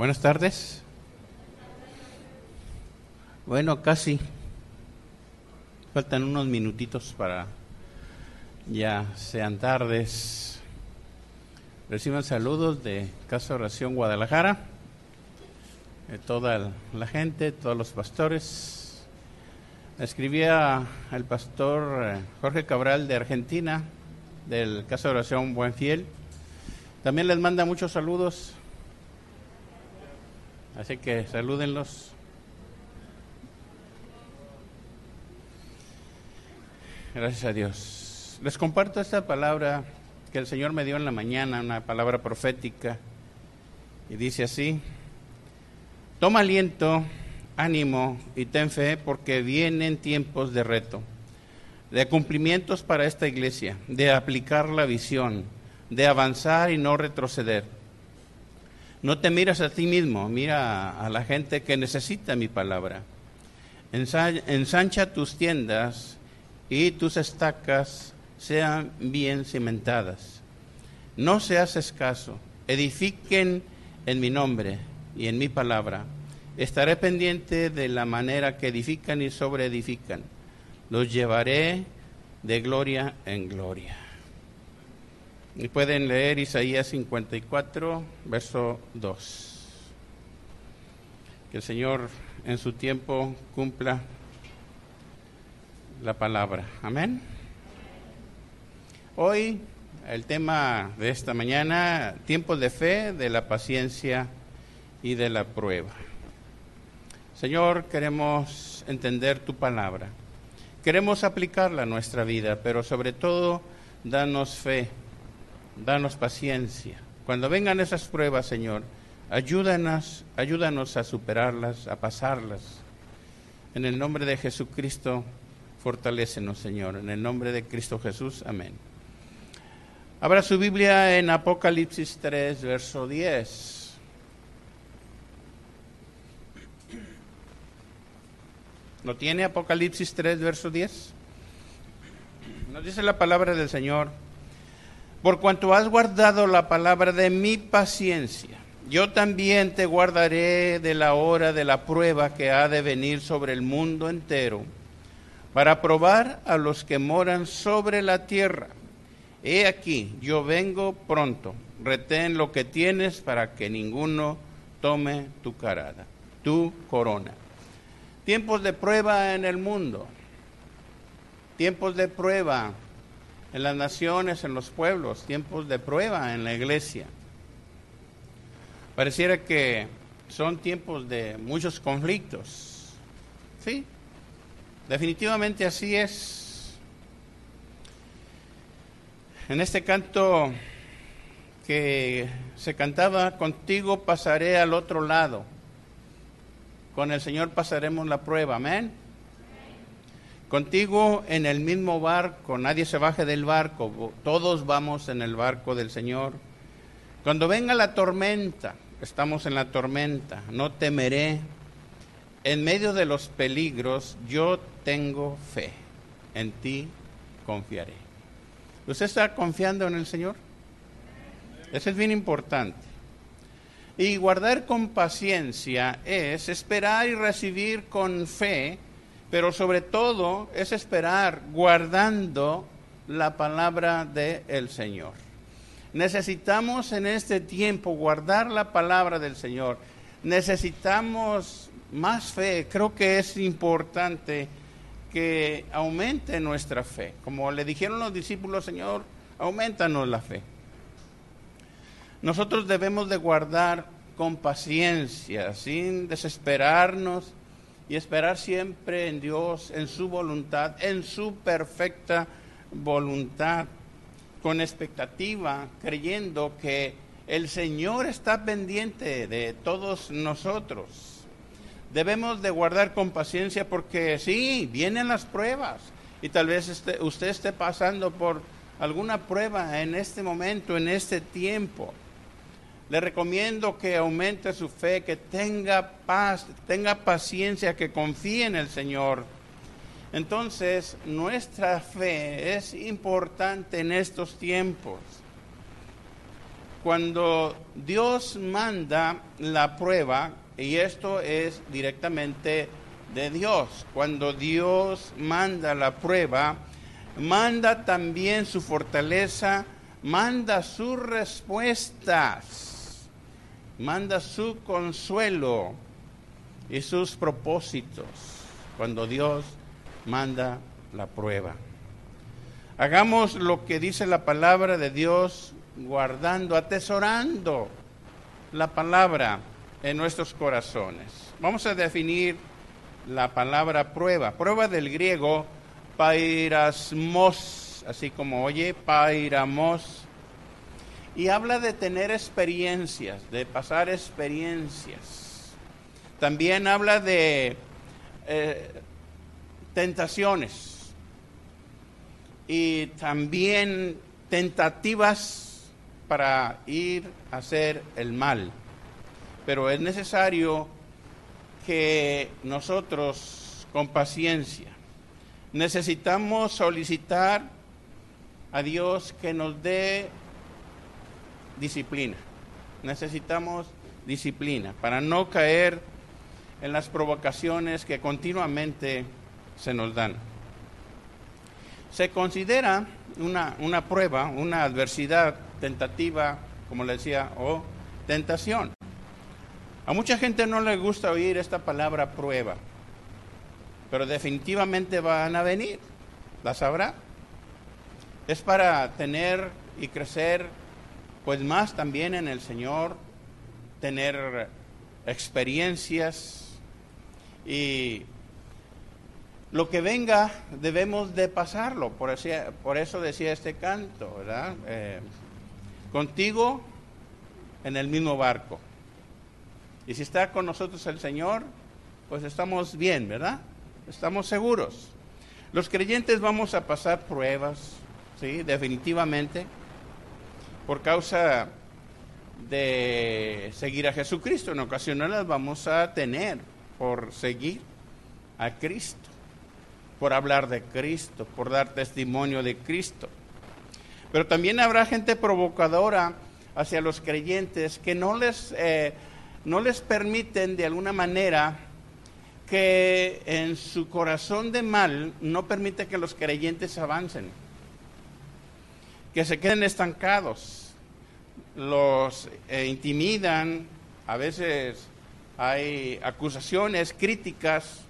Buenas tardes. Bueno, casi. Faltan unos minutitos para ya sean tardes. Reciban saludos de Casa Oración Guadalajara, de toda la gente, todos los pastores. Escribía el pastor eh, Jorge Cabral de Argentina, del Casa Oración Buen Fiel. También les manda muchos saludos Así que salúdenlos. Gracias a Dios. Les comparto esta palabra que el Señor me dio en la mañana, una palabra profética, y dice así, toma aliento, ánimo y ten fe porque vienen tiempos de reto, de cumplimientos para esta iglesia, de aplicar la visión, de avanzar y no retroceder no te miras a ti mismo, mira a la gente que necesita mi palabra. Ensancha tus tiendas y tus estacas sean bien cimentadas. No seas escaso, edifiquen en mi nombre y en mi palabra. Estaré pendiente de la manera que edifican y sobreedifican. Los llevaré de gloria en gloria. Y pueden leer Isaías 54, verso 2. Que el Señor en su tiempo cumpla la palabra. Amén. Hoy el tema de esta mañana, tiempos de fe, de la paciencia y de la prueba. Señor, queremos entender tu palabra. Queremos aplicarla a nuestra vida, pero sobre todo, danos fe danos paciencia. Cuando vengan esas pruebas, Señor, ayúdanos, ayúdanos a superarlas, a pasarlas. En el nombre de Jesucristo, fortalécenos, Señor. En el nombre de Cristo Jesús, amén. Abra su Biblia en Apocalipsis 3, verso 10. ¿No tiene Apocalipsis 3, verso 10? Nos dice la palabra del Señor por cuanto has guardado la palabra de mi paciencia, yo también te guardaré de la hora de la prueba que ha de venir sobre el mundo entero, para probar a los que moran sobre la tierra. He aquí, yo vengo pronto, retén lo que tienes para que ninguno tome tu carada, tu corona. Tiempos de prueba en el mundo, tiempos de prueba en las naciones, en los pueblos, tiempos de prueba en la iglesia. Pareciera que son tiempos de muchos conflictos. Sí, definitivamente así es. En este canto que se cantaba, contigo pasaré al otro lado. Con el Señor pasaremos la prueba, amén. Contigo en el mismo barco, nadie se baje del barco, todos vamos en el barco del Señor. Cuando venga la tormenta, estamos en la tormenta, no temeré. En medio de los peligros, yo tengo fe, en ti confiaré. ¿Usted está confiando en el Señor? Eso es bien importante. Y guardar con paciencia es esperar y recibir con fe pero sobre todo es esperar guardando la palabra del Señor. Necesitamos en este tiempo guardar la palabra del Señor. Necesitamos más fe. Creo que es importante que aumente nuestra fe. Como le dijeron los discípulos, Señor, aumentanos la fe. Nosotros debemos de guardar con paciencia, sin desesperarnos, y esperar siempre en Dios, en su voluntad, en su perfecta voluntad, con expectativa, creyendo que el Señor está pendiente de todos nosotros. Debemos de guardar con paciencia porque sí, vienen las pruebas y tal vez usted esté pasando por alguna prueba en este momento, en este tiempo. Le recomiendo que aumente su fe, que tenga paz, tenga paciencia, que confíe en el Señor. Entonces, nuestra fe es importante en estos tiempos. cuando Dios manda la prueba, y esto es directamente de Dios, cuando Dios manda la prueba, manda también su fortaleza, manda sus respuestas, manda su consuelo y sus propósitos, cuando Dios manda la prueba. Hagamos lo que dice la palabra de Dios, guardando, atesorando la palabra en nuestros corazones. Vamos a definir la palabra prueba. Prueba del griego pairasmos, así como oye, pairamos. Y habla de tener experiencias, de pasar experiencias. También habla de eh, tentaciones y también tentativas para ir a hacer el mal. Pero es necesario que nosotros, con paciencia, necesitamos solicitar a Dios que nos dé disciplina. Necesitamos disciplina para no caer en las provocaciones que continuamente se nos dan se considera una, una prueba, una adversidad tentativa, como le decía, o tentación. A mucha gente no le gusta oír esta palabra prueba, pero definitivamente van a venir, la sabrá. Es para tener y crecer, pues más también en el Señor, tener experiencias y lo que venga debemos de pasarlo, por, por eso decía este canto, ¿verdad? Eh, contigo en el mismo barco. Y si está con nosotros el Señor, pues estamos bien, ¿verdad? Estamos seguros. Los creyentes vamos a pasar pruebas, ¿sí? Definitivamente, por causa de seguir a Jesucristo. En ocasiones las vamos a tener por seguir a Cristo por hablar de Cristo, por dar testimonio de Cristo. Pero también habrá gente provocadora hacia los creyentes que no les, eh, no les permiten de alguna manera que en su corazón de mal no permite que los creyentes avancen, que se queden estancados, los eh, intimidan, a veces hay acusaciones, críticas,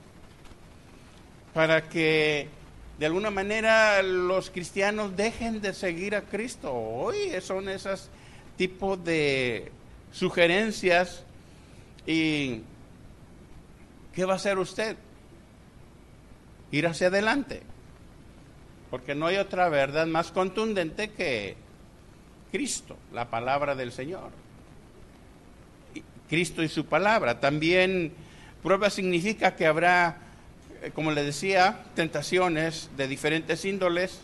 para que de alguna manera los cristianos dejen de seguir a Cristo. Hoy son esos tipos de sugerencias y ¿qué va a hacer usted? Ir hacia adelante. Porque no hay otra verdad más contundente que Cristo, la palabra del Señor. Cristo y su palabra. También prueba significa que habrá eh, como les decía, tentaciones de diferentes índoles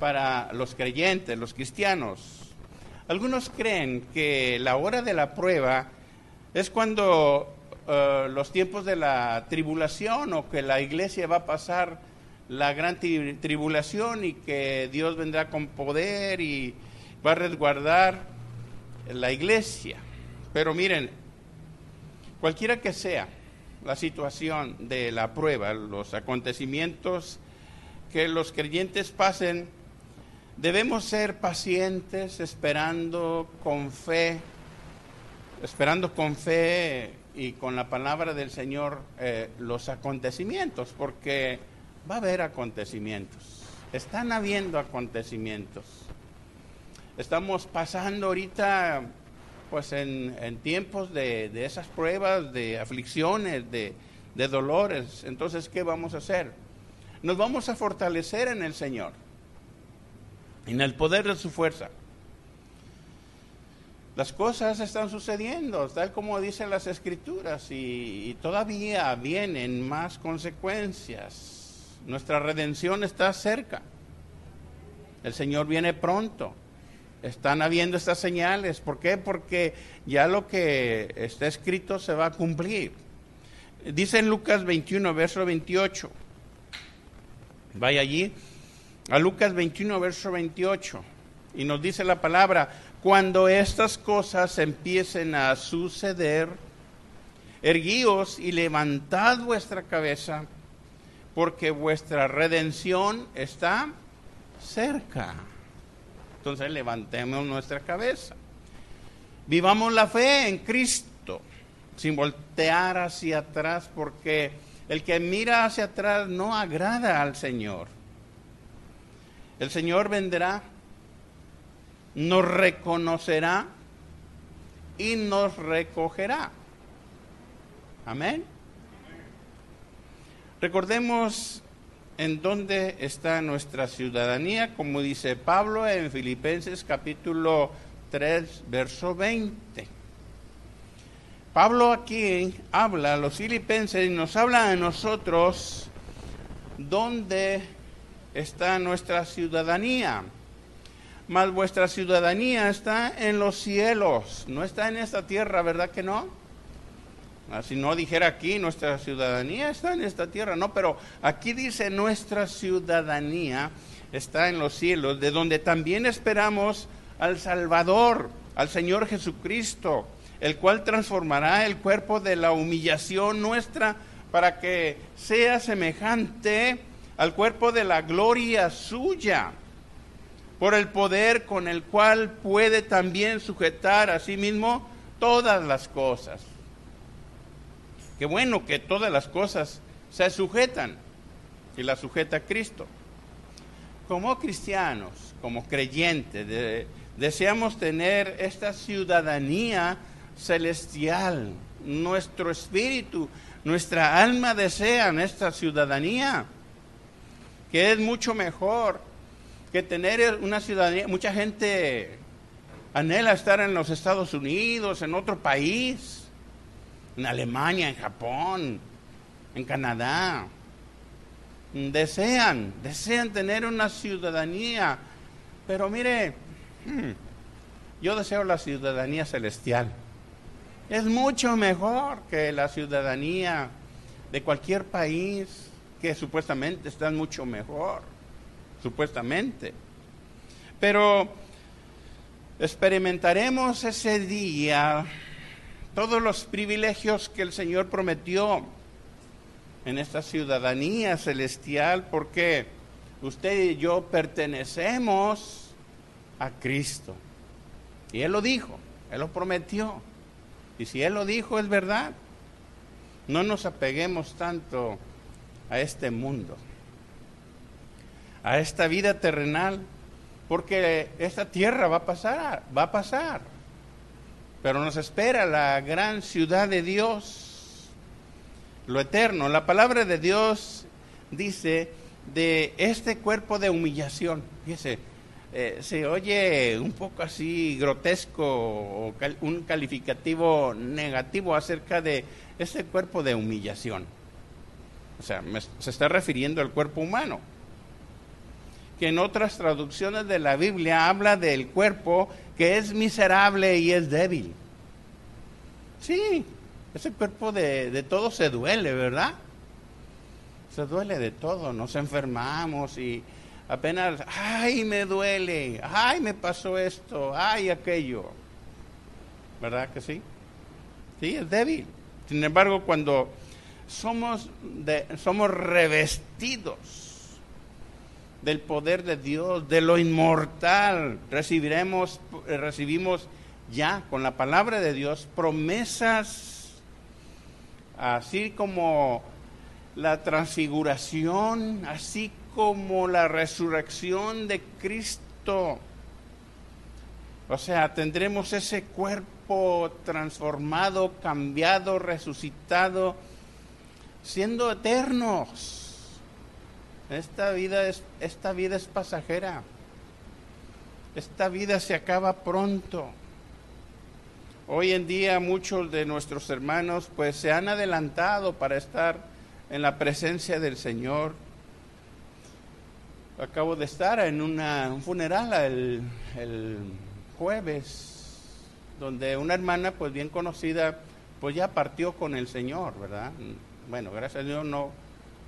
para los creyentes, los cristianos. Algunos creen que la hora de la prueba es cuando eh, los tiempos de la tribulación o que la iglesia va a pasar la gran tribulación y que Dios vendrá con poder y va a resguardar la iglesia. Pero miren, cualquiera que sea, la situación de la prueba, los acontecimientos que los creyentes pasen, debemos ser pacientes, esperando con fe, esperando con fe y con la palabra del Señor eh, los acontecimientos, porque va a haber acontecimientos, están habiendo acontecimientos. Estamos pasando ahorita pues en, tiempos de, esas pruebas, de aflicciones, de, dolores. Entonces, ¿qué vamos a hacer? Nos vamos a fortalecer en el Señor, en el poder de su fuerza. Las cosas están sucediendo, tal como dicen las escrituras, y, todavía vienen más consecuencias. Nuestra redención está cerca. El Señor viene pronto. Están habiendo estas señales. ¿Por qué? Porque ya lo que está escrito se va a cumplir. Dice en Lucas 21, verso 28. Vaya allí a Lucas 21, verso 28. Y nos dice la palabra, cuando estas cosas empiecen a suceder, erguíos y levantad vuestra cabeza, porque vuestra redención está cerca. Entonces levantemos nuestra cabeza. Vivamos la fe en Cristo, sin voltear hacia atrás, porque el que mira hacia atrás no agrada al Señor. El Señor vendrá nos reconocerá y nos recogerá. Amén. Recordemos en dónde está nuestra ciudadanía, como dice Pablo en Filipenses capítulo 3, verso 20. Pablo aquí habla a los filipenses y nos habla a nosotros dónde está nuestra ciudadanía mas vuestra ciudadanía está en los cielos, no está en esta tierra, ¿verdad que no? Ah, si no dijera aquí, nuestra ciudadanía está en esta tierra, no, pero aquí dice nuestra ciudadanía está en los cielos, de donde también esperamos al Salvador, al Señor Jesucristo, el cual transformará el cuerpo de la humillación nuestra para que sea semejante al cuerpo de la gloria suya por el poder con el cual puede también sujetar a sí mismo todas las cosas. Qué bueno que todas las cosas se sujetan y las sujeta Cristo. Como cristianos, como creyentes, deseamos tener esta ciudadanía celestial. Nuestro espíritu, nuestra alma desean esta ciudadanía, que es mucho mejor que tener una ciudadanía, mucha gente anhela estar en los Estados Unidos, en otro país, en Alemania, en Japón, en Canadá. Desean, desean tener una ciudadanía, pero mire, hmm, yo deseo la ciudadanía celestial. Es mucho mejor que la ciudadanía de cualquier país que supuestamente está mucho mejor supuestamente. Pero experimentaremos ese día todos los privilegios que el Señor prometió en esta ciudadanía celestial, porque usted y yo pertenecemos a Cristo. Y Él lo dijo, Él lo prometió. Y si Él lo dijo, es verdad. No nos apeguemos tanto a este mundo a esta vida terrenal, porque esta tierra va a pasar, va a pasar. Pero nos espera la gran ciudad de Dios, lo eterno. La palabra de Dios dice de este cuerpo de humillación. Fíjese, eh, se oye un poco así grotesco o un calificativo negativo acerca de este cuerpo de humillación. O sea, se está refiriendo al cuerpo humano que en otras traducciones de la Biblia habla del cuerpo que es miserable y es débil. Sí, ese cuerpo de, todo se duele, ¿verdad? Se duele de todo, nos enfermamos y apenas, ay, me duele, ay, me pasó esto, ay, aquello. ¿Verdad que sí? Sí, es débil. Sin embargo, cuando somos, de, somos revestidos del poder de Dios, de lo inmortal. Recibiremos, recibimos ya con la palabra de Dios promesas, así como la transfiguración, así como la resurrección de Cristo. O sea, tendremos ese cuerpo transformado, cambiado, resucitado, siendo eternos esta vida es, esta vida es pasajera. Esta vida se acaba pronto. Hoy en día muchos de nuestros hermanos pues se han adelantado para estar en la presencia del Señor. Acabo de estar en un funeral el, el jueves, donde una hermana pues bien conocida pues ya partió con el Señor, ¿verdad? Bueno, gracias a Dios no,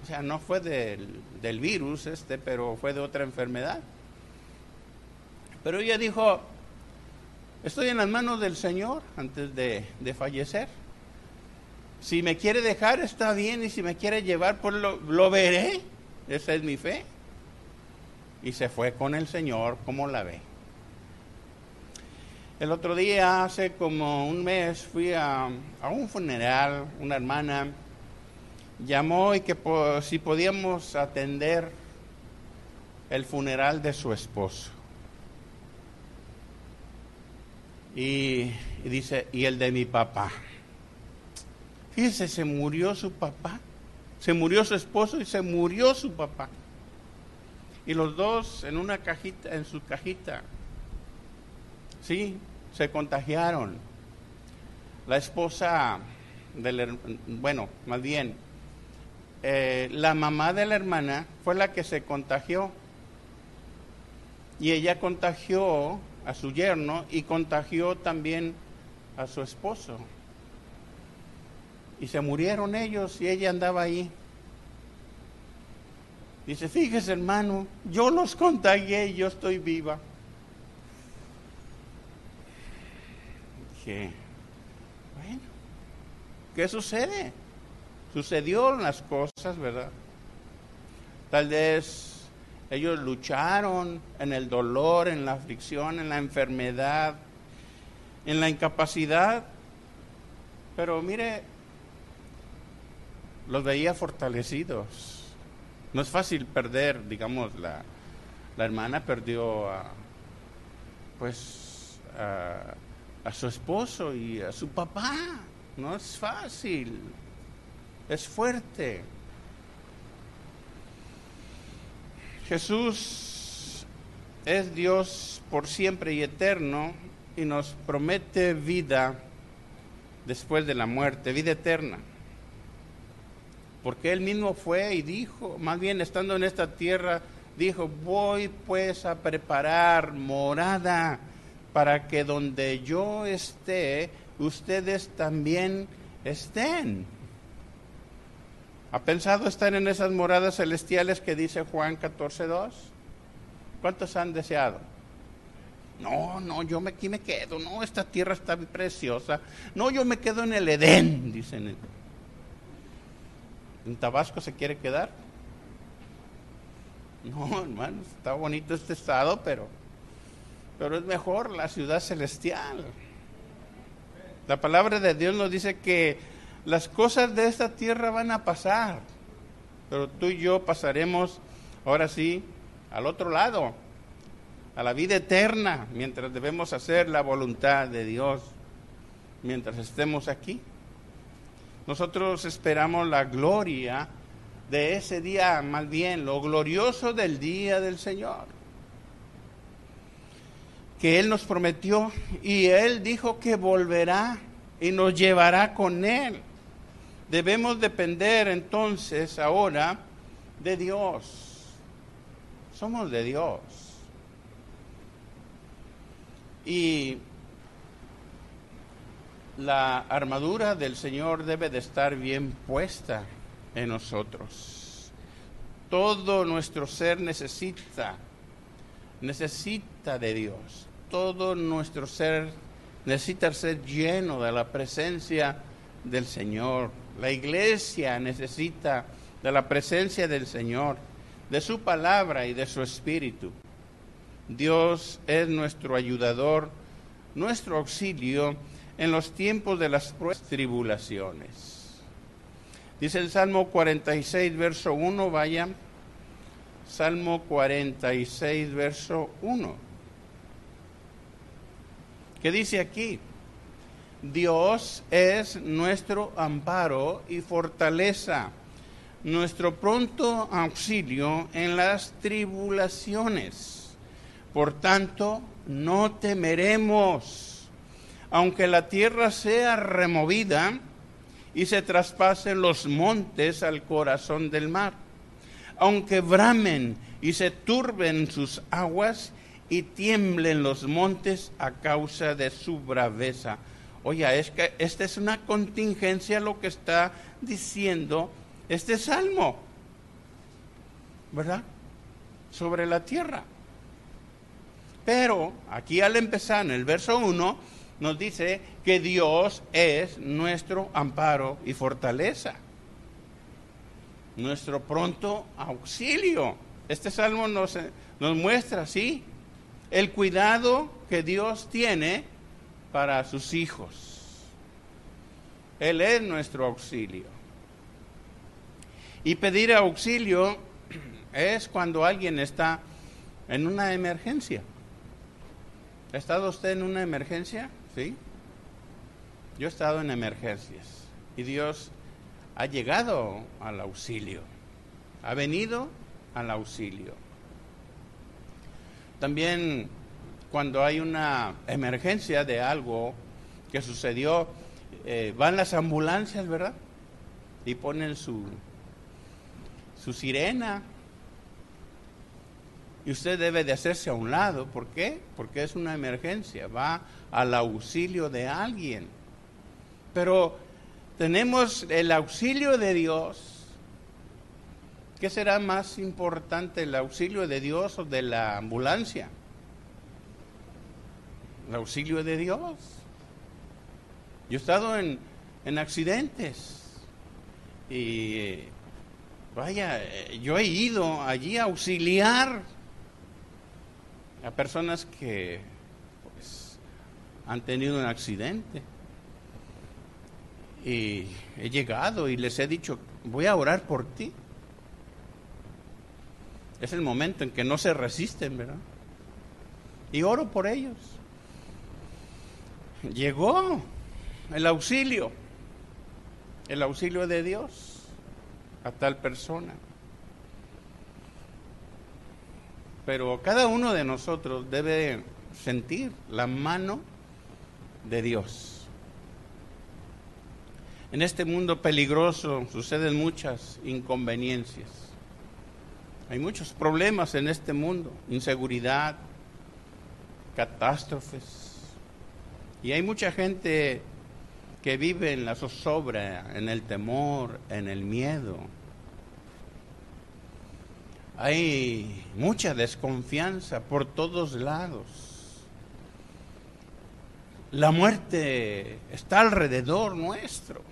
o sea, no fue del, virus este, pero fue de otra enfermedad. Pero ella dijo, estoy en las manos del Señor antes de, de fallecer. Si me quiere dejar, está bien, y si me quiere llevar, pues lo, lo veré. Esa es mi fe. Y se fue con el Señor, como la ve. El otro día, hace como un mes, fui a, a un funeral, una hermana llamó y que si podíamos atender el funeral de su esposo. Y, y, dice, y el de mi papá. Fíjese, se murió su papá, se murió su esposo y se murió su papá. Y los dos en una cajita, en su cajita. Sí, se contagiaron. La esposa del, bueno, más bien, eh, la mamá de la hermana fue la que se contagió. Y ella contagió a su yerno y contagió también a su esposo. Y se murieron ellos y ella andaba ahí. Dice, fíjese hermano, yo los contagié y yo estoy viva. Dije, bueno, ¿qué sucede? Sucedió las cosas, ¿verdad? Tal vez ellos lucharon en el dolor, en la aflicción, en la enfermedad, en la incapacidad. Pero mire, los veía fortalecidos. No es fácil perder, digamos, la, la hermana perdió a, pues, a su esposo y a su papá. No es fácil es fuerte. Jesús es Dios por siempre y eterno y nos promete vida después de la muerte, vida eterna. Porque Él mismo fue y dijo, más bien estando en esta tierra, dijo, voy pues a preparar morada para que donde yo esté, ustedes también estén. ¿Ha pensado estar en esas moradas celestiales que dice Juan 14.2? ¿Cuántos han deseado? No, no, yo me, aquí me quedo. No, esta tierra está preciosa. No, yo me quedo en el Edén, dicen. ¿En Tabasco se quiere quedar? No, hermano, está bonito este estado, pero, pero es mejor la ciudad celestial. La palabra de Dios nos dice que las cosas de esta tierra van a pasar, pero tú y yo pasaremos ahora sí al otro lado, a la vida eterna, mientras debemos hacer la voluntad de Dios, mientras estemos aquí. Nosotros esperamos la gloria de ese día, más bien lo glorioso del día del Señor, que Él nos prometió y Él dijo que volverá y nos llevará con Él. Debemos depender entonces ahora de Dios. Somos de Dios. Y la armadura del Señor debe de estar bien puesta en nosotros. Todo nuestro ser necesita, necesita de Dios. Todo nuestro ser necesita ser lleno de la presencia del Señor. La iglesia necesita de la presencia del Señor, de su palabra y de su espíritu. Dios es nuestro ayudador, nuestro auxilio en los tiempos de las tribulaciones. Dice el Salmo 46, verso 1, vaya. Salmo 46, verso 1. ¿Qué dice aquí? Dios es nuestro amparo y fortaleza, nuestro pronto auxilio en las tribulaciones. Por tanto, no temeremos, aunque la tierra sea removida y se traspasen los montes al corazón del mar, aunque bramen y se turben sus aguas y tiemblen los montes a causa de su braveza Oye, es que esta es una contingencia lo que está diciendo este salmo, ¿verdad? Sobre la tierra. Pero aquí al empezar en el verso 1 nos dice que Dios es nuestro amparo y fortaleza, nuestro pronto auxilio. Este salmo nos, nos muestra, sí, el cuidado que Dios tiene para sus hijos. Él es nuestro auxilio. Y pedir auxilio es cuando alguien está en una emergencia. ¿Ha estado usted en una emergencia? Sí. Yo he estado en emergencias y Dios ha llegado al auxilio. Ha venido al auxilio. También cuando hay una emergencia de algo que sucedió, eh, van las ambulancias, ¿verdad? Y ponen su, su sirena. Y usted debe de hacerse a un lado. ¿Por qué? Porque es una emergencia. Va al auxilio de alguien. Pero tenemos el auxilio de Dios. ¿Qué será más importante, el auxilio de Dios o de la ambulancia? El auxilio de Dios. Yo he estado en, en accidentes y vaya, yo he ido allí a auxiliar a personas que pues, han tenido un accidente. Y he llegado y les he dicho, voy a orar por ti. Es el momento en que no se resisten, ¿verdad? Y oro por ellos. Llegó el auxilio, el auxilio de Dios a tal persona. Pero cada uno de nosotros debe sentir la mano de Dios. En este mundo peligroso suceden muchas inconveniencias. Hay muchos problemas en este mundo, inseguridad, catástrofes. Y hay mucha gente que vive en la zozobra, en el temor, en el miedo. Hay mucha desconfianza por todos lados. La muerte está alrededor nuestro.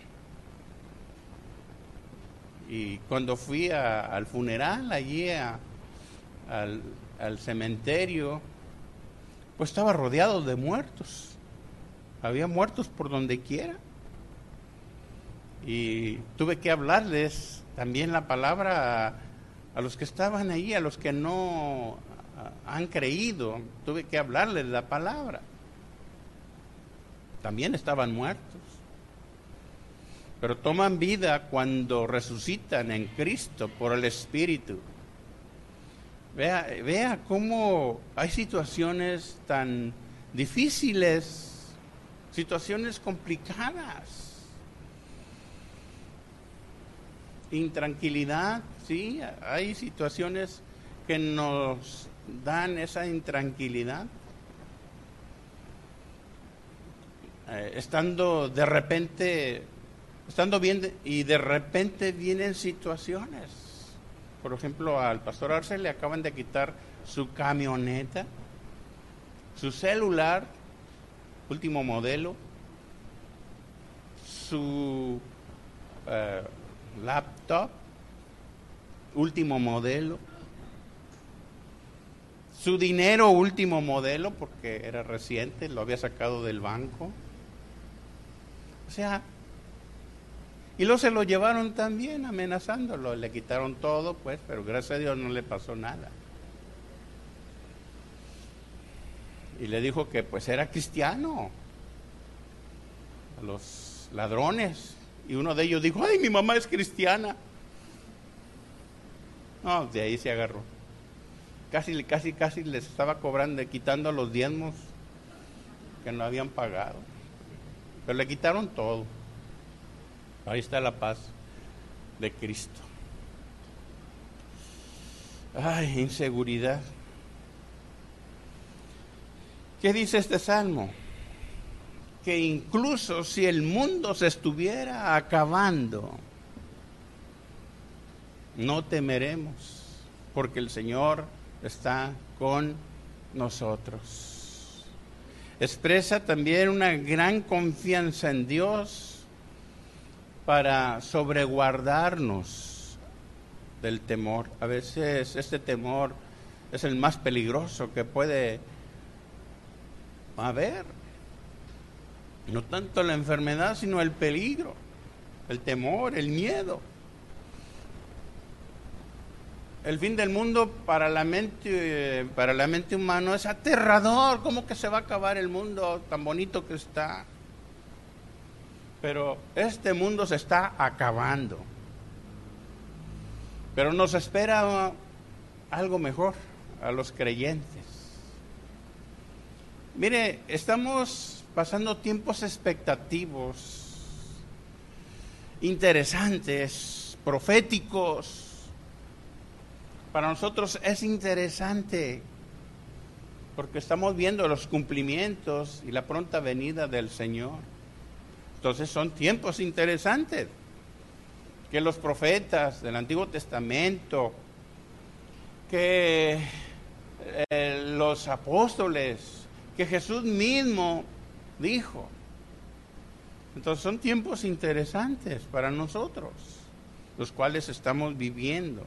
Y cuando fui al funeral, allí al, al cementerio, pues estaba rodeado de muertos. Había muertos por donde quiera. Y tuve que hablarles también la palabra a los que estaban ahí, a los que no han creído, tuve que hablarles la palabra. También estaban muertos. Pero toman vida cuando resucitan en Cristo por el Espíritu. Vea, vea cómo hay situaciones tan difíciles, situaciones complicadas intranquilidad, sí, hay situaciones que nos dan esa intranquilidad. Eh, estando de repente, estando bien y de repente vienen situaciones. Por ejemplo, al pastor Arce le acaban de quitar su camioneta, su celular, último modelo, su eh, laptop, último modelo, su dinero último modelo, porque era reciente, lo había sacado del banco. O sea, y luego se lo llevaron también amenazándolo, le quitaron todo, pues, pero gracias a Dios no le pasó nada. Y le dijo que pues era cristiano. A los ladrones y uno de ellos dijo, ay, mi mamá es cristiana. No, de ahí se agarró. Casi, casi, casi les estaba cobrando, quitando los diezmos que no habían pagado. Pero le quitaron todo. Ahí está la paz de Cristo. Ay, inseguridad. ¿Qué dice este salmo? que incluso si el mundo se estuviera acabando, no temeremos, porque el Señor está con nosotros. Expresa también una gran confianza en Dios para sobreguardarnos del temor. A veces este temor es el más peligroso que puede haber. No tanto la enfermedad, sino el peligro, el temor, el miedo. El fin del mundo para la mente, para la mente humana es aterrador. ¿Cómo que se va a acabar el mundo tan bonito que está? Pero este mundo se está acabando. Pero nos espera algo mejor a los creyentes. Mire, estamos pasando tiempos expectativos, interesantes, proféticos. Para nosotros es interesante porque estamos viendo los cumplimientos y la pronta venida del Señor. Entonces son tiempos interesantes que los profetas del Antiguo Testamento, que eh, los apóstoles, que Jesús mismo dijo. Entonces son tiempos interesantes para nosotros, los cuales estamos viviendo.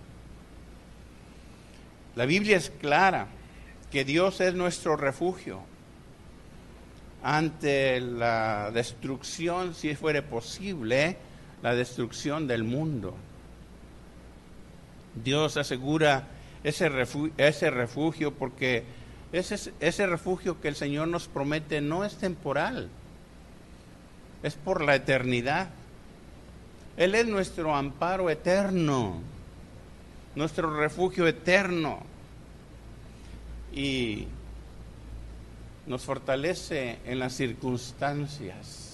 La Biblia es clara que Dios es nuestro refugio ante la destrucción, si fuera posible, la destrucción del mundo. Dios asegura ese refugio, ese refugio porque ese, refugio que el Señor nos promete no es temporal, es por la eternidad. Él es nuestro amparo eterno, nuestro refugio eterno. Y nos fortalece en las circunstancias.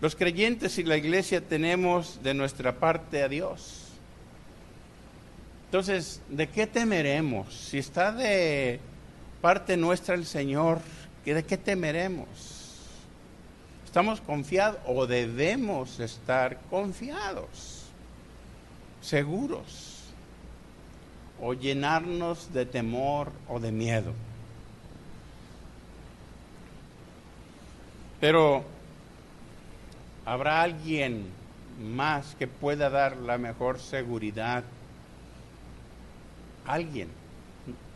Los creyentes y la iglesia tenemos de nuestra parte a Dios. Entonces, ¿de qué temeremos? Si está de parte nuestra el Señor, ¿de qué temeremos? ¿Estamos confiados o debemos estar confiados, seguros, o llenarnos de temor o de miedo? Pero habrá alguien más que pueda dar la mejor seguridad alguien.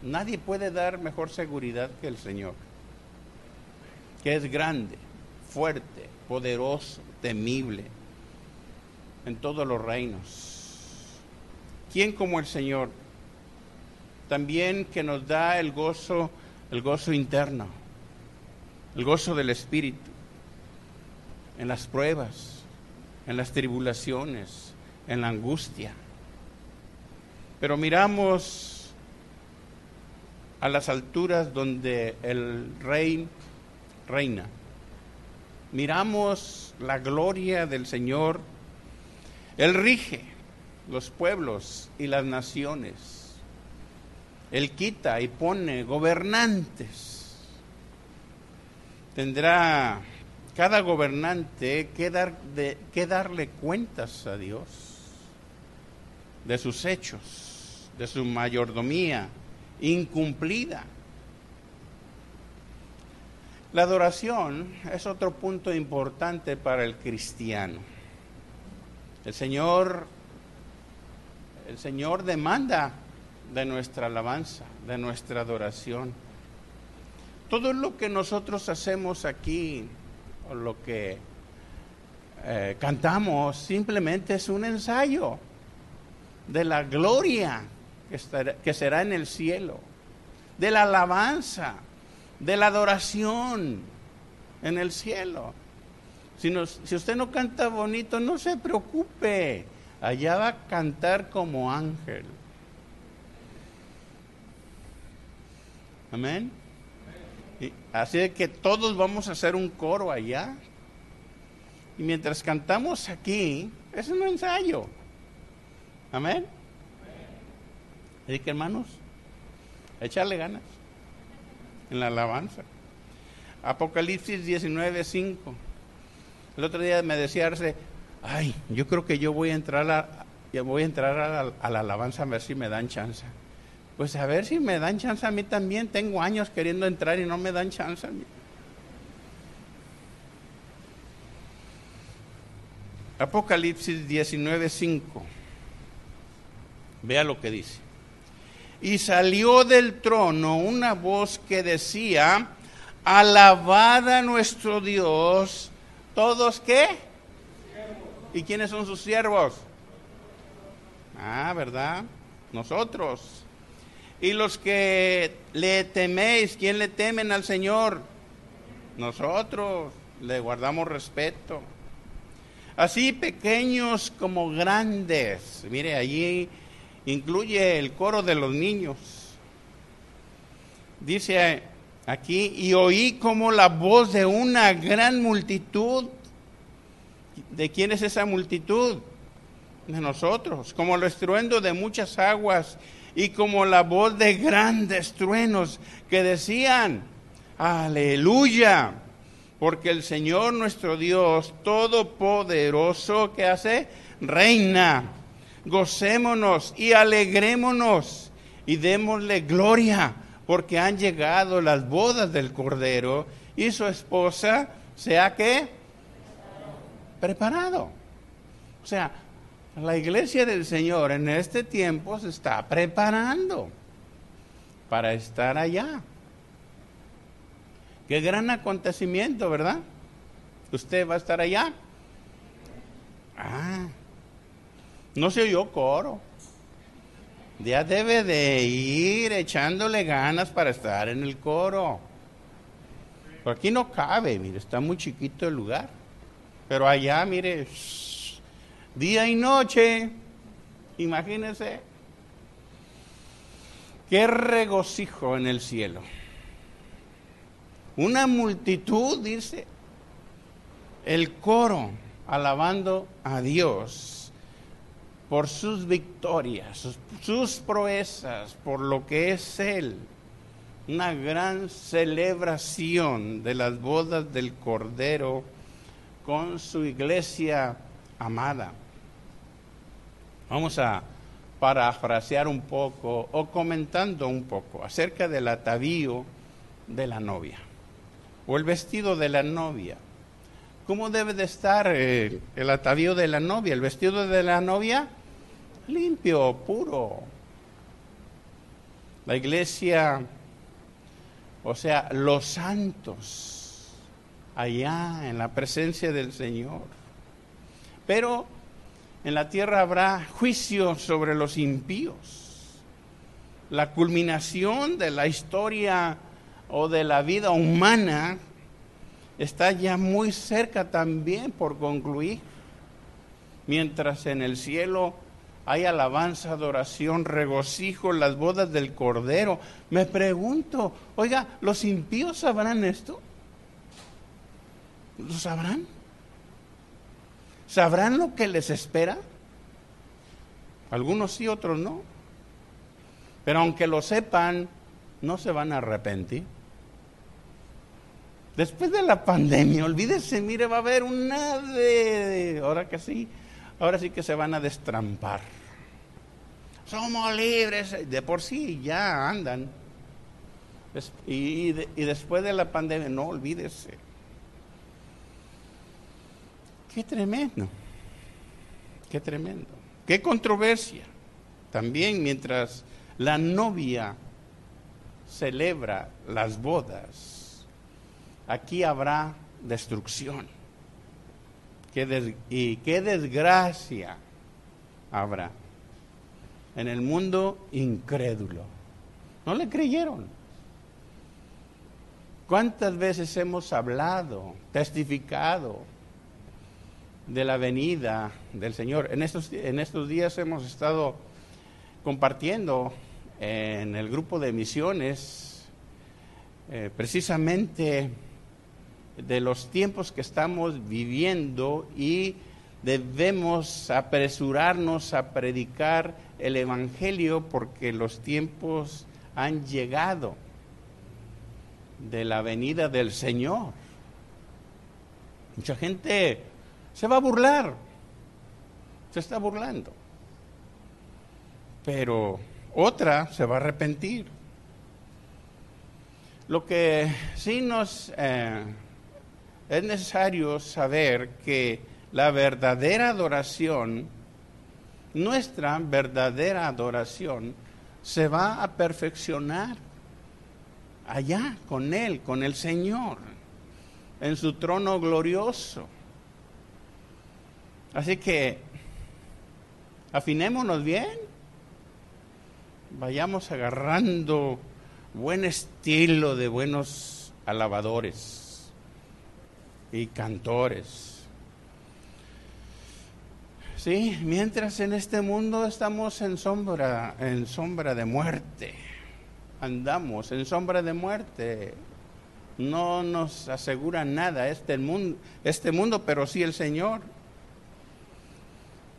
Nadie puede dar mejor seguridad que el Señor, que es grande, fuerte, poderoso, temible en todos los reinos. ¿Quién como el Señor? También que nos da el gozo, el gozo interno, el gozo del Espíritu, en las pruebas, en las tribulaciones, en la angustia pero miramos a las alturas donde el rey reina. Miramos la gloria del Señor. Él rige los pueblos y las naciones. Él quita y pone gobernantes. Tendrá cada gobernante que, dar, que darle cuentas a Dios de sus hechos de su mayordomía incumplida. La adoración es otro punto importante para el cristiano. El Señor el Señor demanda de nuestra alabanza, de nuestra adoración. Todo lo que nosotros hacemos aquí, o lo que eh, cantamos, simplemente es un ensayo de la gloria que, será en el cielo, de la alabanza, de la adoración en el cielo. Si, si usted no canta bonito, no se preocupe, allá va a cantar como ángel. Amén. así que todos vamos a hacer un coro allá. Y mientras cantamos aquí, es un ensayo. Amén. Así que hermanos, echarle ganas en la alabanza. Apocalipsis 19, 5. El otro día me decía Arce, ay, yo creo que yo voy a entrar a, voy a entrar a la, alabanza a ver si me dan chance. Pues a ver si me dan chance a mí también. Tengo años queriendo entrar y no me dan chance a mí. Apocalipsis 19:5. Vea lo que dice. Y salió del trono una voz que decía, alabad a nuestro Dios, todos qué? ¿Y quiénes son sus siervos? Ah, ¿verdad? Nosotros. Y los que le teméis, ¿quién le temen al Señor? Nosotros le guardamos respeto. Así pequeños como grandes. Mire, allí incluye el coro de los niños. Dice aquí, y oí como la voz de una gran multitud. ¿De quién es esa multitud? De nosotros, como el estruendo de muchas aguas y como la voz de grandes truenos que decían, aleluya, porque el Señor nuestro Dios Todopoderoso que hace, reina, gocémonos y alegrémonos y démosle gloria, porque han llegado las bodas del Cordero y su esposa se ha que preparado. O sea, la iglesia del Señor en este tiempo se está preparando para estar allá. Qué gran acontecimiento, ¿verdad? ¿Usted va a estar allá? Ah, no se oyó coro. Ya debe de ir echándole ganas para estar en el coro. Por aquí no cabe, mire, está muy chiquito el lugar. Pero allá, mire, día y noche. Imagínense. Qué regocijo en el cielo. Una multitud, dice, el coro alabando a Dios por sus victorias, sus, proezas, por lo que es Él. Una gran celebración de las bodas del Cordero con su iglesia amada. Vamos a parafrasear un poco o comentando un poco acerca del atavío de la novia o el vestido de la novia. ¿Cómo debe de estar el, el atavío de la novia? El vestido de la novia limpio, puro. La iglesia, o sea, los santos, allá en la presencia del Señor. Pero en la tierra habrá juicio sobre los impíos. La culminación de la historia o de la vida humana está ya muy cerca también por concluir. Mientras en el cielo hay alabanza, adoración, regocijo, las bodas del Cordero. Me pregunto, oiga, ¿los impíos sabrán esto? ¿Lo sabrán? ¿Sabrán lo que les espera? Algunos sí, otros no. Pero aunque lo sepan, no se van a arrepentir. Después de la pandemia, olvídese, mire, va a haber una de... Ahora que sí, ahora sí que se van a destrampar. Somos libres, de por sí ya andan. Y, después de la pandemia, no olvídese. Qué tremendo, qué tremendo, qué controversia. También mientras la novia celebra las bodas, aquí habrá destrucción. Y qué desgracia habrá en el mundo incrédulo. No le creyeron. ¿Cuántas veces hemos hablado, testificado, de la venida del Señor. En estos, en estos días hemos estado compartiendo en el grupo de misiones eh, precisamente de los tiempos que estamos viviendo y debemos apresurarnos a predicar el Evangelio porque los tiempos han llegado de la venida del Señor. Mucha gente se va a burlar. Se está burlando. Pero otra se va a arrepentir. Lo que sí nos eh, es necesario saber que la verdadera adoración, nuestra verdadera adoración, se va a perfeccionar allá con Él, con el Señor, en su trono glorioso. Así que afinémonos bien, vayamos agarrando buen estilo de buenos alabadores y cantores. Sí, mientras en este mundo estamos en sombra, en sombra de muerte, andamos en sombra de muerte. No nos asegura nada este mundo, este mundo, pero sí el Señor.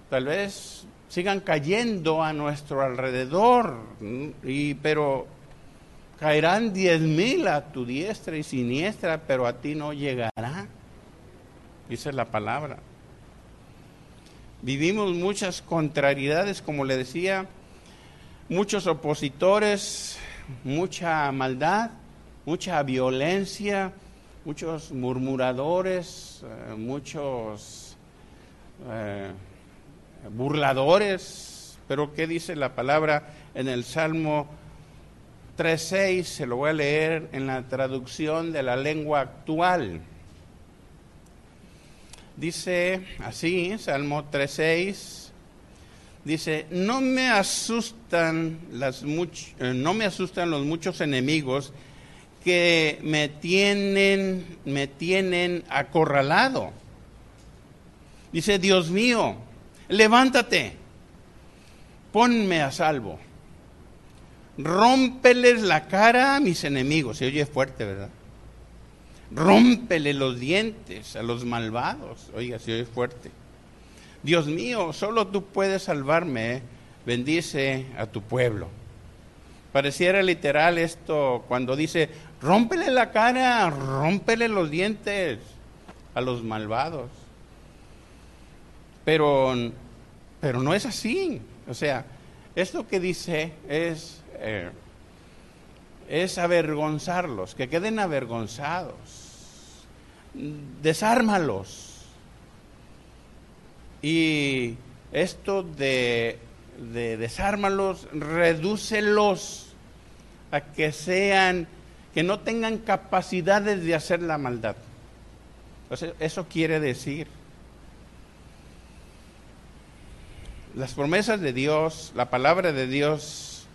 Tal vez sigan cayendo a nuestro alrededor, y, pero Caerán diez mil a tu diestra y siniestra, pero a ti no llegará. Dice la palabra. Vivimos muchas contrariedades, como le decía, muchos opositores, mucha maldad, mucha violencia, muchos murmuradores, eh, muchos eh, burladores. Pero ¿qué dice la palabra en el Salmo 3.6, se lo voy a leer en la traducción de la lengua actual. Dice así, Salmo 3.6, dice, no me asustan las eh, no me asustan los muchos enemigos que me tienen, me tienen acorralado. Dice, Dios mío, levántate, ponme a salvo. Rómpeles la cara a mis enemigos. Se oye fuerte, ¿verdad? Rómpele los dientes a los malvados. Oiga, se oye fuerte. Dios mío, solo tú puedes salvarme. ¿eh? Bendice a tu pueblo. Pareciera literal esto cuando dice, rómpele la cara, rómpele los dientes a los malvados. Pero, pero no es así. O sea, esto que dice es eh, es avergonzarlos, que queden avergonzados. Desármalos. Y esto de, de desármalos, redúcelos a que sean, que no tengan capacidades de hacer la maldad. eso quiere decir. Las promesas de Dios, la palabra de Dios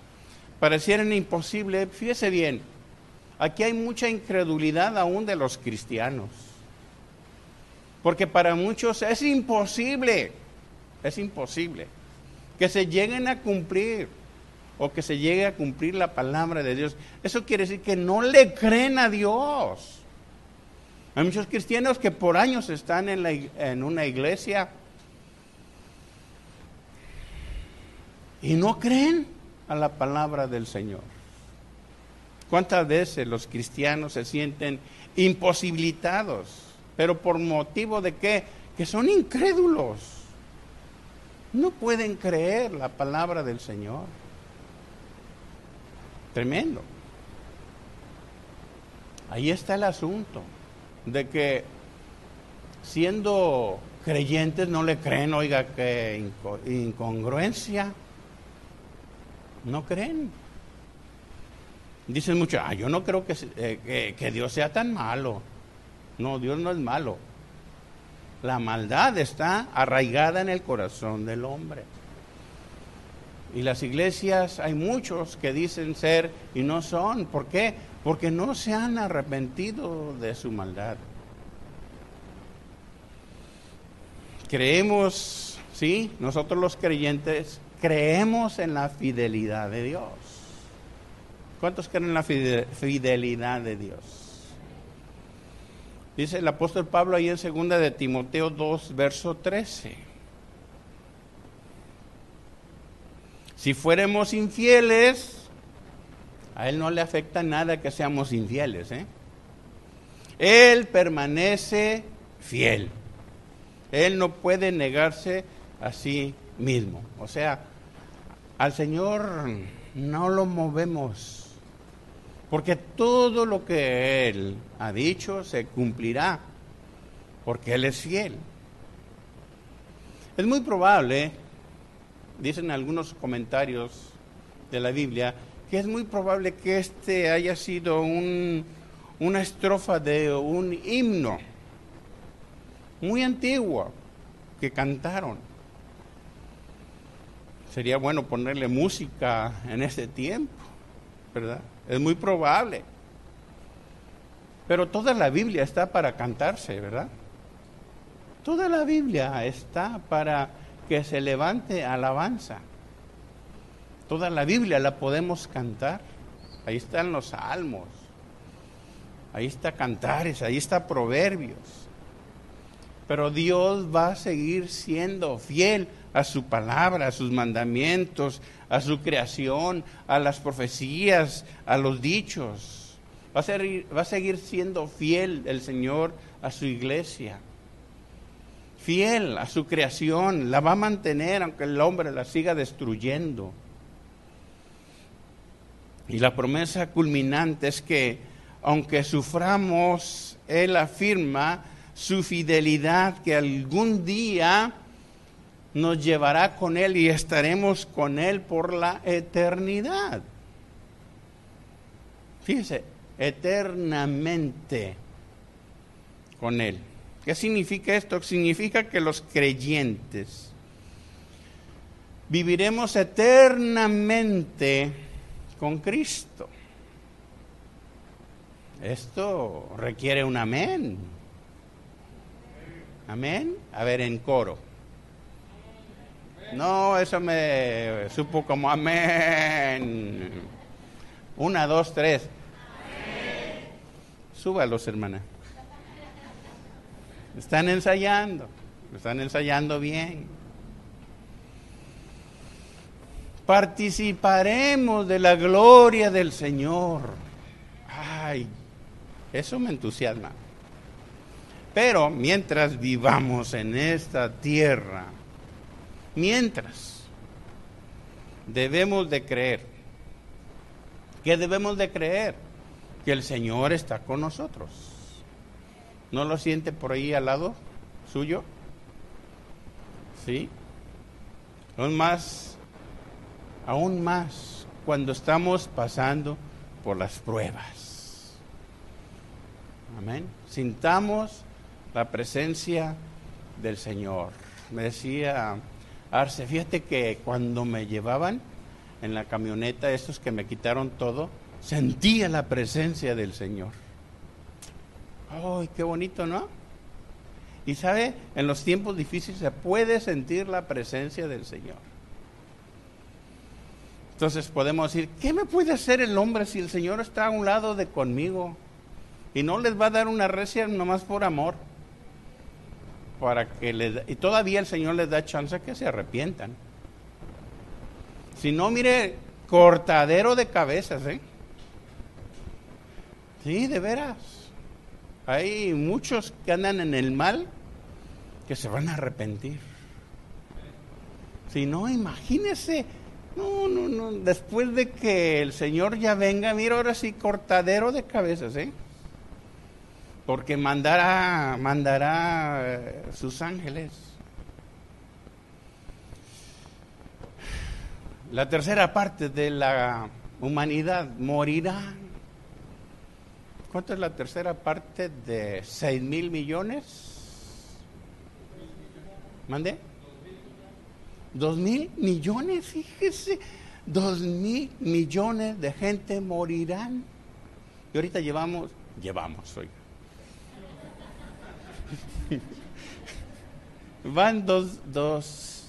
parecieran imposibles. Fíjese bien, aquí hay mucha incredulidad aún de los cristianos. Porque para muchos es imposible, es imposible que se lleguen a cumplir o que se llegue a cumplir la palabra de Dios. Eso quiere decir que no le creen a Dios. Hay muchos cristianos que por años están en, en una iglesia y no creen a la palabra del Señor. ¿Cuántas veces los cristianos se sienten imposibilitados? ¿Pero por motivo de qué? Que son incrédulos. No pueden creer la palabra del Señor. Tremendo. Ahí está el asunto, de que siendo creyentes no le creen, oiga, qué incongruencia. No creen. Dicen mucho, ah, yo no creo eh, que, Dios sea tan malo. No, Dios no es malo. La maldad está arraigada en el corazón del hombre. Y las iglesias, hay muchos que dicen ser y no son. ¿Por qué? Porque no se han arrepentido de su maldad. Creemos, sí, nosotros los creyentes creemos en la fidelidad de Dios. ¿Cuántos creen en la fidelidad de Dios? Dice el apóstol Pablo ahí en segunda de Timoteo 2, verso 13. Si fuéramos infieles, a Él no le afecta nada que seamos infieles. ¿eh? Él permanece fiel. Él no puede negarse a sí mismo. O sea, al Señor no lo movemos. Porque todo lo que Él ha dicho se cumplirá, porque Él es fiel. Es muy probable, dicen algunos comentarios de la Biblia, que es muy probable que este haya sido una estrofa de un himno muy antiguo que cantaron. Sería bueno ponerle música en ese tiempo, ¿verdad? Es muy probable. Pero toda la Biblia está para cantarse, ¿verdad? Toda la Biblia está para que se levante alabanza. Toda la Biblia la podemos cantar. Ahí están los salmos. Ahí está cantares, ahí está proverbios. Pero Dios va a seguir siendo fiel a su palabra, a sus mandamientos, a su creación, a las profecías, a los dichos. Va a, ser, va a seguir siendo fiel el Señor a su iglesia. Fiel a su creación, la va a mantener aunque el hombre la siga destruyendo. Y la promesa culminante es que aunque suframos, Él afirma su fidelidad que algún día nos llevará con Él y estaremos con Él por la eternidad. Fíjese, eternamente con Él. ¿Qué significa esto? Significa que los creyentes viviremos eternamente con Cristo. Esto requiere un amén. Amén. A ver, en coro. No, eso me supo como amén. Una, dos, tres. Súbalos, hermana. Están ensayando, están ensayando bien. Participaremos de la gloria del Señor. Ay, eso me entusiasma. Pero mientras vivamos en esta tierra, Mientras, debemos de creer. ¿Qué debemos de creer? Que el Señor está con nosotros. ¿No lo siente por ahí al lado suyo? ¿Sí? Aún más, aún más cuando estamos pasando por las pruebas. Amén. Sintamos la presencia del Señor. Me decía Arce, fíjate que cuando me llevaban en la camioneta, estos que me quitaron todo, sentía la presencia del Señor. ¡Ay, qué bonito, ¿no? Y sabe, en los tiempos difíciles se puede sentir la presencia del Señor. Entonces podemos decir, ¿qué me puede hacer el hombre si el Señor está a un lado de conmigo? Y no les va a dar una recia nomás por amor para que le, y todavía el Señor les da chance que se arrepientan. Si no, mire, cortadero de cabezas, ¿eh? Sí, de veras. Hay muchos que andan en el mal que se van a arrepentir. Si no, imagínese, no, no, no, después de que el Señor ya venga, mira ahora sí, cortadero de cabezas, ¿eh? Porque mandará, mandará eh, sus ángeles. La tercera parte de la humanidad morirá. ¿Cuánto es la tercera parte de seis mil millones? ¿Mande? Dos mil millones, fíjese. Dos mil millones de gente morirán. Y ahorita llevamos, llevamos, oiga Van dos, dos,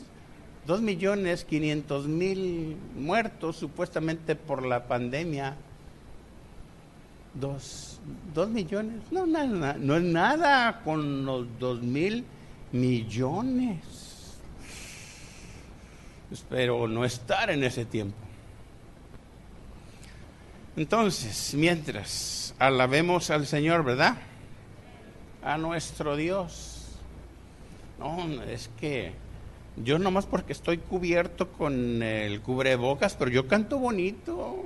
dos millones quinientos mil muertos supuestamente por la pandemia. Dos, dos millones, no, nada, no es nada con los dos mil millones. Espero no estar en ese tiempo. Entonces, mientras alabemos al Señor, ¿verdad? a nuestro Dios. No, es que Yo nomás porque estoy cubierto con el cubrebocas, pero yo canto bonito.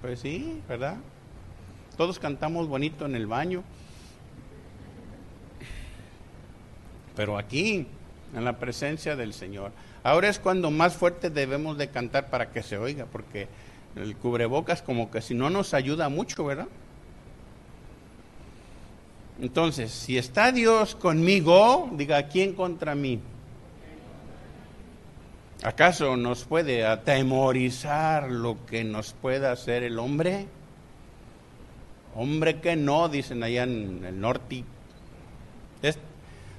Pues sí, ¿verdad? Todos cantamos bonito en el baño. Pero aquí, en la presencia del Señor. Ahora es cuando más fuerte debemos de cantar para que se oiga, porque el cubrebocas como que si no nos ayuda mucho, ¿verdad? Entonces, si está Dios conmigo, diga, ¿quién contra mí? ¿Acaso nos puede atemorizar lo que nos pueda hacer el hombre? Hombre que no, dicen allá en el norte.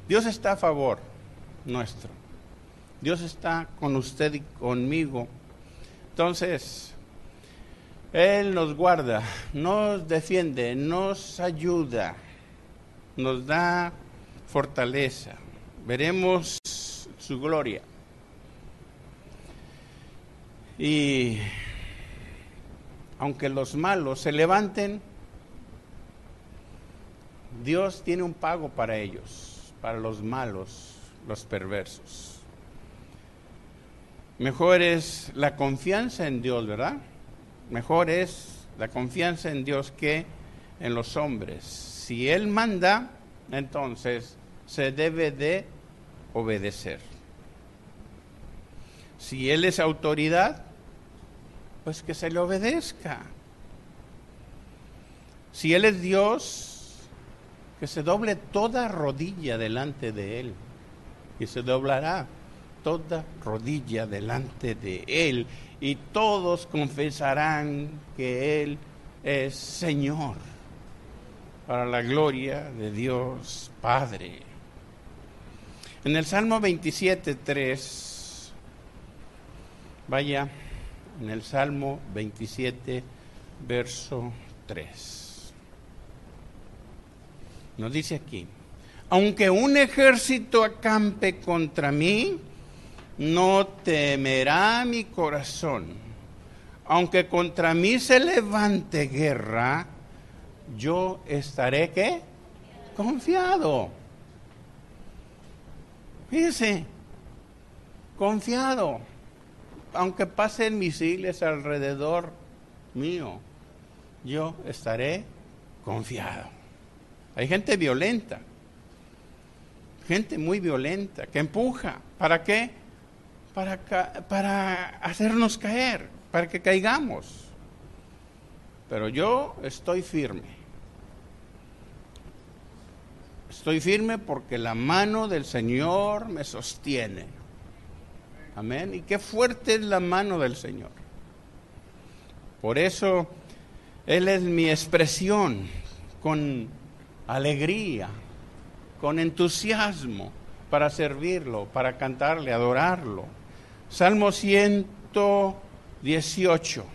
Dios está a favor nuestro. Dios está con usted y conmigo. Entonces, Él nos guarda, nos defiende, nos ayuda, nos da fortaleza. Veremos su gloria. Y aunque los malos se levanten, Dios tiene un pago para ellos, para los malos, los perversos. Mejor es la confianza en Dios, ¿verdad? Mejor es la confianza en Dios que en los hombres. Si Él manda, entonces se debe de obedecer. Si Él es autoridad, pues que se le obedezca. Si Él es Dios, que se doble toda rodilla delante de Él. Y se doblará toda rodilla delante de Él. Y todos confesarán que Él es Señor. Para la gloria de Dios Padre. En el Salmo 27, 3, vaya en el Salmo 27, verso 3. Nos dice aquí, aunque un ejército acampe contra mí, no temerá mi corazón. Aunque contra mí se levante guerra, yo estaré qué? Confiado. Fíjese, confiado aunque pasen misiles alrededor mío, yo estaré confiado. Hay gente violenta, gente muy violenta, que empuja. ¿Para qué? Para, para hacernos caer, para que caigamos. Pero yo estoy firme. Estoy firme porque la mano del Señor me sostiene. Amén. Y qué fuerte es la mano del Señor. Por eso Él es mi expresión con alegría, con entusiasmo para servirlo, para cantarle, adorarlo. Salmo 118.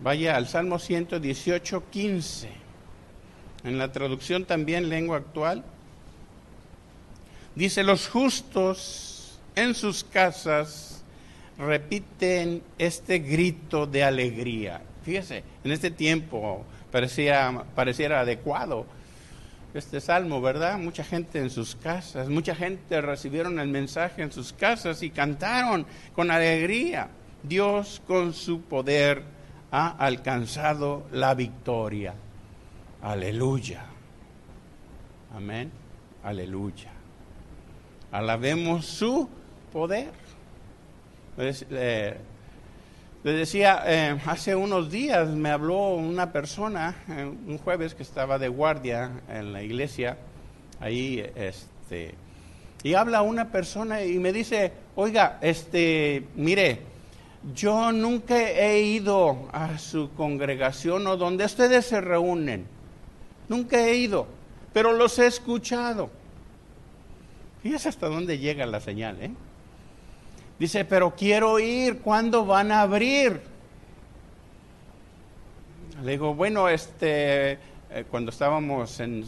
Vaya al Salmo 118, 15. En la traducción también lengua actual. Dice, los justos en sus casas repiten este grito de alegría. Fíjese, en este tiempo parecía, pareciera adecuado este salmo, ¿verdad? Mucha gente en sus casas, mucha gente recibieron el mensaje en sus casas y cantaron con alegría. Dios con su poder ha alcanzado la victoria. Aleluya. Amén. Aleluya alabemos su poder. Les, decía, eh, hace unos días me habló una persona, eh, un jueves que estaba de guardia en la iglesia, ahí, este, y habla una persona y me dice, oiga, este, mire, yo nunca he ido a su congregación o donde ustedes se reúnen, nunca he ido, pero los he escuchado. Fíjese hasta dónde llega la señal, ¿eh? Dice, pero quiero ir, ¿cuándo van a abrir? Le digo, bueno, este, eh, cuando estábamos en,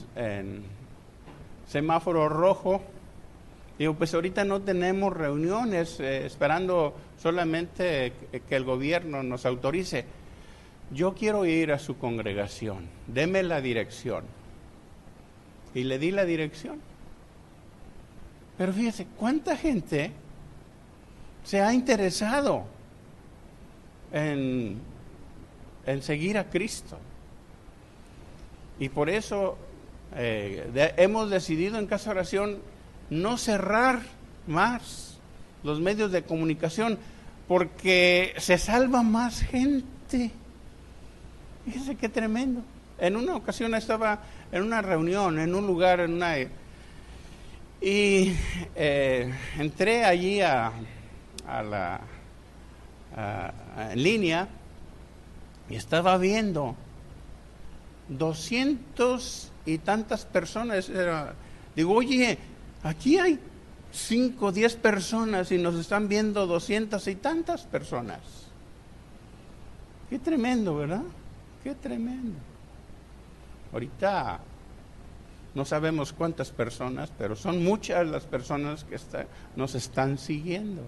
semáforo rojo, digo, pues ahorita no tenemos reuniones, eh, esperando solamente que el gobierno nos autorice. Yo quiero ir a su congregación, deme la dirección. y le di la dirección. Pero fíjese, ¿cuánta gente se ha interesado en, en seguir a Cristo? Y por eso eh, hemos decidido en Casa Oración no cerrar más los medios de comunicación porque se salva más gente. Fíjese qué tremendo. En una ocasión estaba en una reunión, en un lugar, en una... Y eh, entré allí a, la en línea y estaba viendo doscientos y tantas personas. digo, oye, aquí hay cinco diez personas y nos están viendo doscientas y tantas personas. Qué tremendo, ¿verdad? Qué tremendo. Ahorita no sabemos cuántas personas, pero son muchas las personas que nos están siguiendo.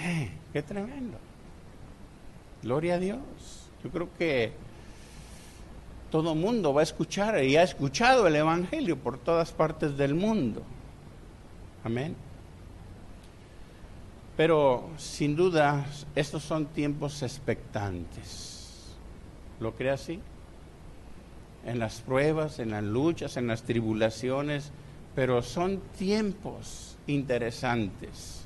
Eh, qué tremendo. Gloria a Dios. Yo creo que todo mundo va a escuchar y ha escuchado el Evangelio por todas partes del mundo. Amén. Pero sin duda estos son tiempos expectantes. ¿Lo cree así? En las pruebas, en las luchas, en las tribulaciones, pero son tiempos interesantes.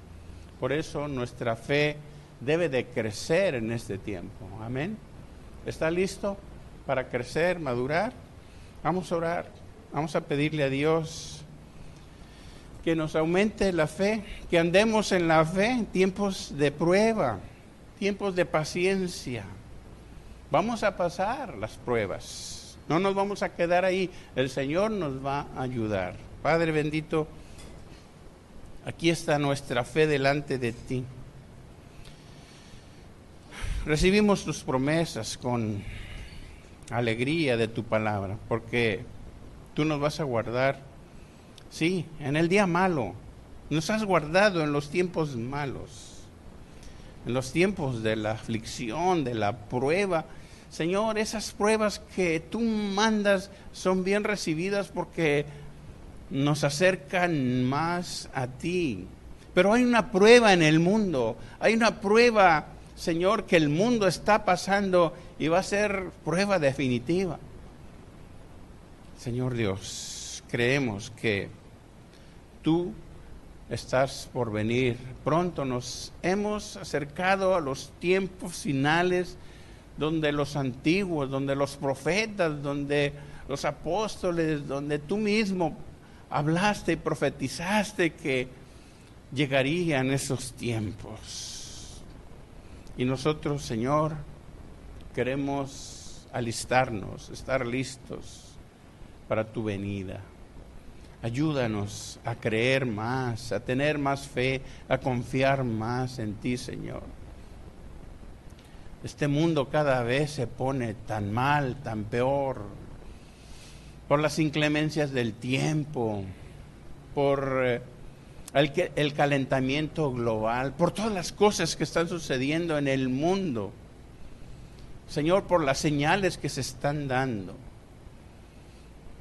Por eso nuestra fe debe de crecer en este tiempo. Amén. ¿Está listo para crecer, madurar? Vamos a orar. Vamos a pedirle a Dios que nos aumente la fe, que andemos en la fe en tiempos de prueba, tiempos de paciencia. Vamos a pasar las pruebas, no nos vamos a quedar ahí, el Señor nos va a ayudar. Padre bendito, aquí está nuestra fe delante de ti. Recibimos tus promesas con alegría de tu palabra, porque tú nos vas a guardar Sí, en el día malo. Nos has guardado en los tiempos malos, en los tiempos de la aflicción, de la prueba. Señor, esas pruebas que tú mandas son bien recibidas porque nos acercan más a ti. Pero hay una prueba en el mundo, hay una prueba, Señor, que el mundo está pasando y va a ser prueba definitiva. Señor Dios, creemos que tú estás por venir. Pronto nos hemos acercado a los tiempos finales donde los antiguos, donde los profetas, donde los apóstoles, donde tú mismo hablaste y profetizaste que llegarían esos tiempos. Y nosotros, Señor, queremos alistarnos, estar listos para tu venida. Ayúdanos a creer más, a tener más fe, a confiar más en ti, Señor. Este mundo cada vez se pone tan mal, tan peor, por las inclemencias del tiempo, por eh, el, el calentamiento global, por todas las cosas que están sucediendo en el mundo. Señor, por las señales que se están dando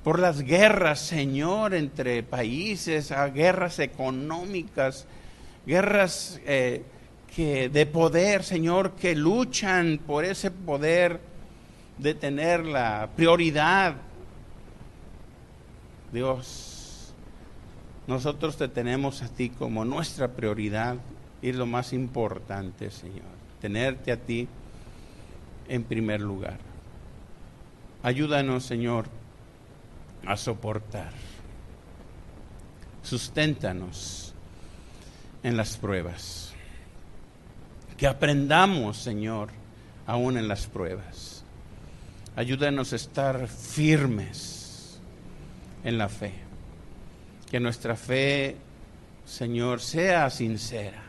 por las guerras, Señor, entre países, a guerras económicas, guerras eh, que de poder, Señor, que luchan por ese poder de tener la prioridad. Dios, nosotros te tenemos a ti como nuestra prioridad y lo más importante, Señor, tenerte a ti en primer lugar. Ayúdanos, Señor, a soportar. Susténtanos en las pruebas. Que aprendamos, Señor, aún en las pruebas. Ayúdanos a estar firmes en la fe. Que nuestra fe, Señor, sea sincera.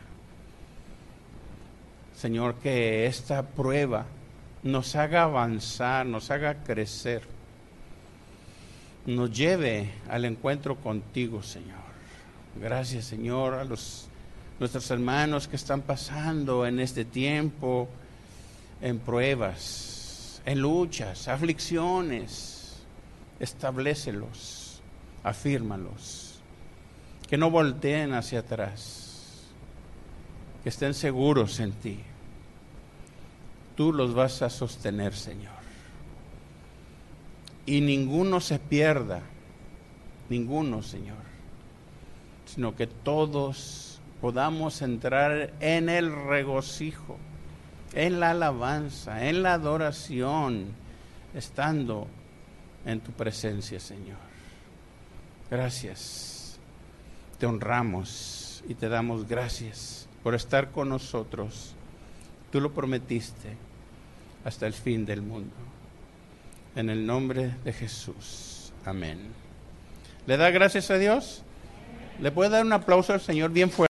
Señor, que esta prueba nos haga avanzar, nos haga crecer nos lleve al encuentro contigo, Señor. Gracias, Señor, a los nuestros hermanos que están pasando en este tiempo en pruebas, en luchas, aflicciones. establecelos, afírmalos, que no volteen hacia atrás, que estén seguros en ti. Tú los vas a sostener, Señor. Y ninguno se pierda, ninguno, Señor, sino que todos podamos entrar en el regocijo, en la alabanza, en la adoración, estando en tu presencia, Señor. Gracias. Te honramos y te damos gracias por estar con nosotros. Tú lo prometiste hasta el fin del mundo. En el nombre de Jesús. Amén. ¿Le da gracias a Dios? ¿Le puede dar un aplauso al Señor bien fuerte?